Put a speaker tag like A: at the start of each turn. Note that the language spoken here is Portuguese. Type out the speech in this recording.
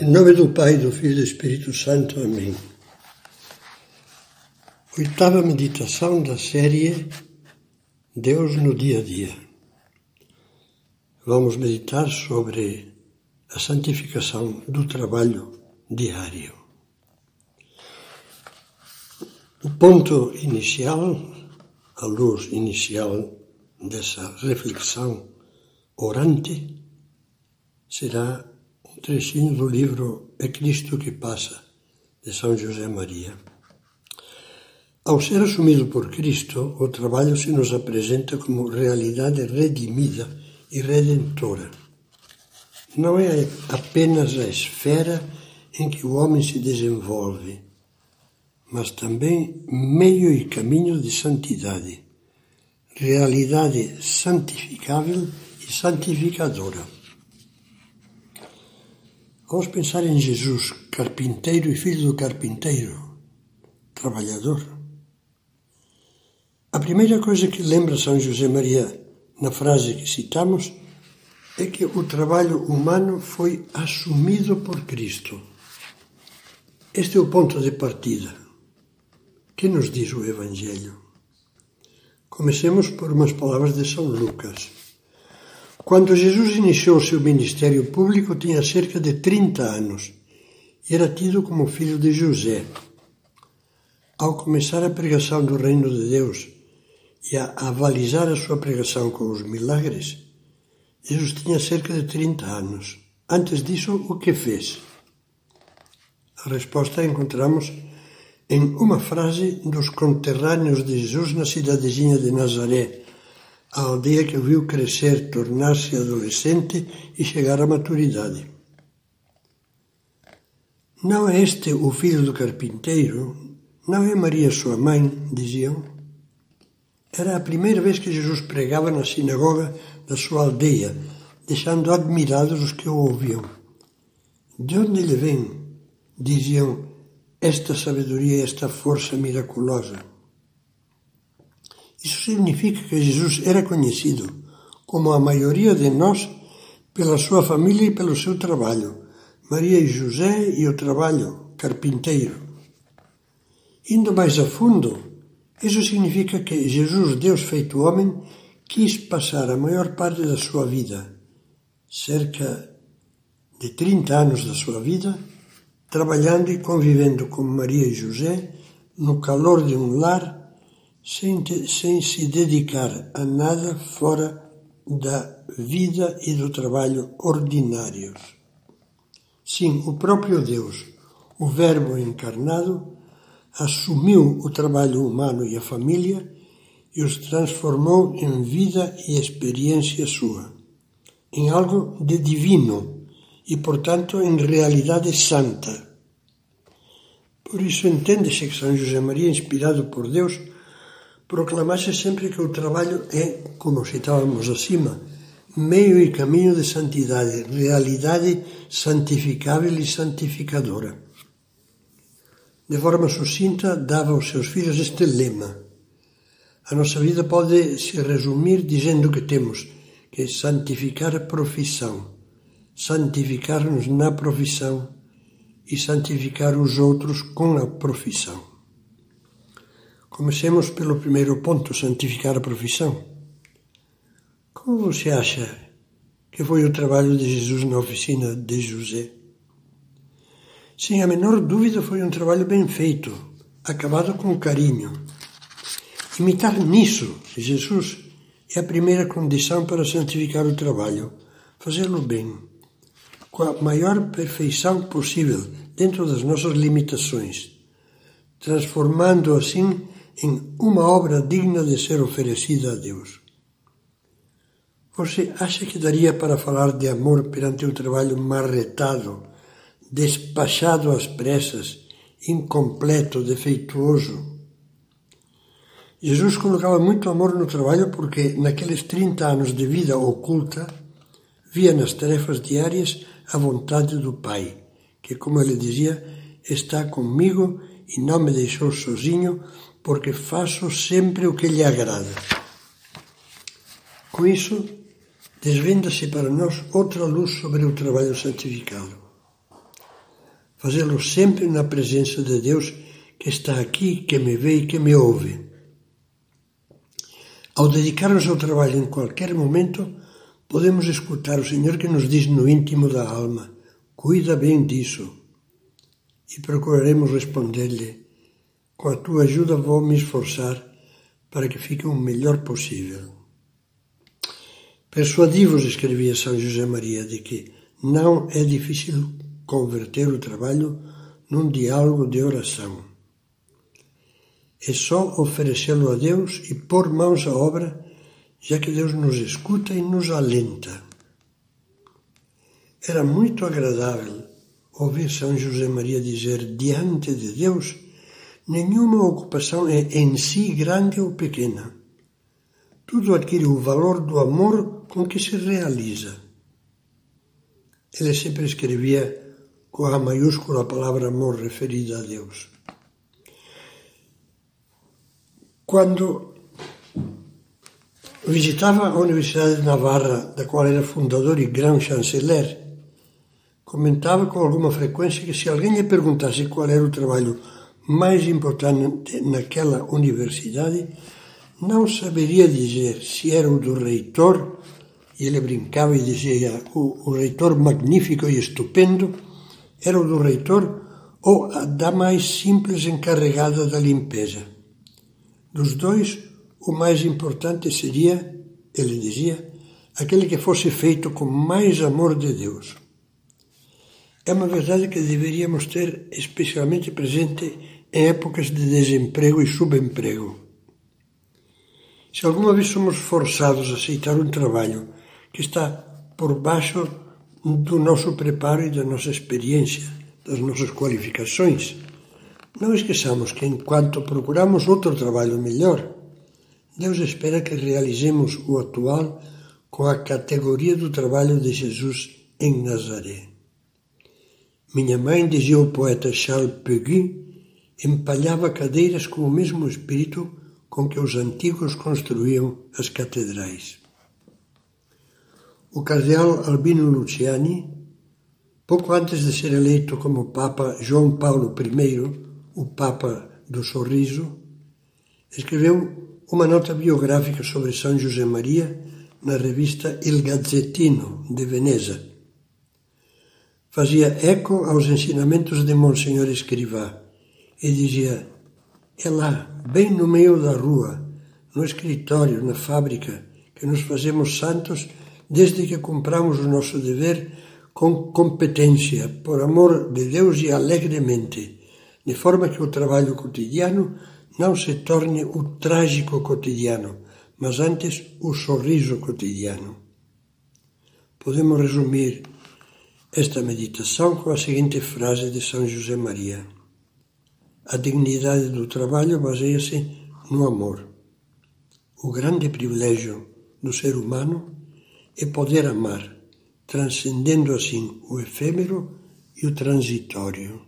A: Em nome do Pai, do Filho e do Espírito Santo. Amém. Oitava meditação da série Deus no Dia a Dia. Vamos meditar sobre a santificação do trabalho diário. O ponto inicial, a luz inicial dessa reflexão orante, será trechinho do livro É Cristo que Passa, de São José Maria. Ao ser assumido por Cristo, o trabalho se nos apresenta como realidade redimida e redentora. Não é apenas a esfera em que o homem se desenvolve, mas também meio e caminho de santidade, realidade santificável e santificadora. Vamos pensar em Jesus, carpinteiro e filho do carpinteiro, trabalhador. A primeira coisa que lembra São José Maria na frase que citamos é que o trabalho humano foi assumido por Cristo. Este é o ponto de partida. Que nos diz o Evangelho? Comecemos por umas palavras de São Lucas. Quando Jesus iniciou seu ministério público, tinha cerca de 30 anos era tido como filho de José. Ao começar a pregação do Reino de Deus e a avalizar a sua pregação com os milagres, Jesus tinha cerca de 30 anos. Antes disso, o que fez? A resposta a encontramos em uma frase dos conterrâneos de Jesus na cidadezinha de Nazaré, a aldeia que o viu crescer, tornar-se adolescente e chegar à maturidade. Não é este o filho do carpinteiro? Não é Maria sua mãe? diziam. Era a primeira vez que Jesus pregava na sinagoga da sua aldeia, deixando admirados os que o ouviam. De onde lhe vem, diziam, esta sabedoria e esta força miraculosa? Isso significa que Jesus era conhecido, como a maioria de nós, pela sua família e pelo seu trabalho. Maria e José e o trabalho, carpinteiro. Indo mais a fundo, isso significa que Jesus, Deus feito homem, quis passar a maior parte da sua vida, cerca de 30 anos da sua vida, trabalhando e convivendo com Maria e José no calor de um lar sem, sem se dedicar a nada fora da vida e do trabalho ordinários. Sim, o próprio Deus, o Verbo encarnado, assumiu o trabalho humano e a família e os transformou em vida e experiência sua, em algo de divino e, portanto, em realidade santa. Por isso entende-se que São José Maria, inspirado por Deus, proclamasse sempre que o trabalho é, como citávamos acima, meio e caminho de santidade, realidade santificável e santificadora. De forma sucinta, dava aos seus filhos este lema. A nossa vida pode se resumir dizendo que temos que santificar a profissão, santificar-nos na profissão e santificar os outros com a profissão. Comecemos pelo primeiro ponto, santificar a profissão. Como você acha que foi o trabalho de Jesus na oficina de José? Sem a menor dúvida, foi um trabalho bem feito, acabado com carinho. Imitar nisso Jesus é a primeira condição para santificar o trabalho, fazê-lo bem, com a maior perfeição possível, dentro das nossas limitações, transformando assim em uma obra digna de ser oferecida a Deus. Você acha que daria para falar de amor perante um trabalho marretado, despachado às pressas, incompleto, defeituoso? Jesus colocava muito amor no trabalho porque, naqueles 30 anos de vida oculta, via nas tarefas diárias a vontade do Pai, que, como ele dizia, está comigo e não me deixou sozinho, porque faço sempre o que lhe agrada. Com isso, desvenda-se para nós outra luz sobre o trabalho santificado. fazê-lo sempre na presença de Deus que está aqui, que me vê e que me ouve. Ao dedicarmos ao trabalho em qualquer momento, podemos escutar o Senhor que nos diz no íntimo da alma: Cuida bem disso. E procuraremos responder-lhe: Com a tua ajuda vou me esforçar para que fique o melhor possível. Persuadi-vos, escrevia São José Maria, de que não é difícil converter o trabalho num diálogo de oração. É só oferecê-lo a Deus e pôr mãos à obra, já que Deus nos escuta e nos alenta. Era muito agradável ouvir São José Maria dizer diante de Deus nenhuma ocupação é em si grande ou pequena. Tudo adquire o valor do amor com que se realiza. Ele sempre escrevia com a maiúscula palavra amor referida a Deus. Quando visitava a Universidade de Navarra, da qual era fundador e grande chanceler, comentava com alguma frequência que se alguém lhe perguntasse qual era o trabalho mais importante naquela universidade, não saberia dizer se era o do reitor, e ele brincava e dizia o, o reitor magnífico e estupendo, era o do reitor ou a da mais simples encarregada da limpeza. Dos dois, o mais importante seria, ele dizia, aquele que fosse feito com mais amor de Deus. É uma verdade que deveríamos ter especialmente presente épocas de desemprego e subemprego. Se alguma vez somos forçados a aceitar um trabalho que está por baixo do nosso preparo e da nossa experiência, das nossas qualificações, não esqueçamos que enquanto procuramos outro trabalho melhor, Deus espera que realizemos o atual com a categoria do trabalho de Jesus em Nazaré. Minha mãe, dizia o poeta Charles Peguy, empalhava cadeiras com o mesmo espírito com que os antigos construíam as catedrais. O cardeal Albino Luciani, pouco antes de ser eleito como Papa João Paulo I, o Papa do Sorriso, escreveu uma nota biográfica sobre São José Maria na revista Il Gazzettino de Veneza fazia eco aos ensinamentos de Monsenhor Escrivá e dizia: É lá, bem no meio da rua, no escritório, na fábrica, que nos fazemos santos desde que cumpramos o nosso dever com competência, por amor de Deus e alegremente, de forma que o trabalho cotidiano não se torne o trágico cotidiano, mas antes o sorriso cotidiano. Podemos resumir esta meditação com a seguinte frase de São José Maria: A dignidade do trabalho baseia-se no amor. O grande privilégio do ser humano é poder amar, transcendendo assim o efêmero e o transitório.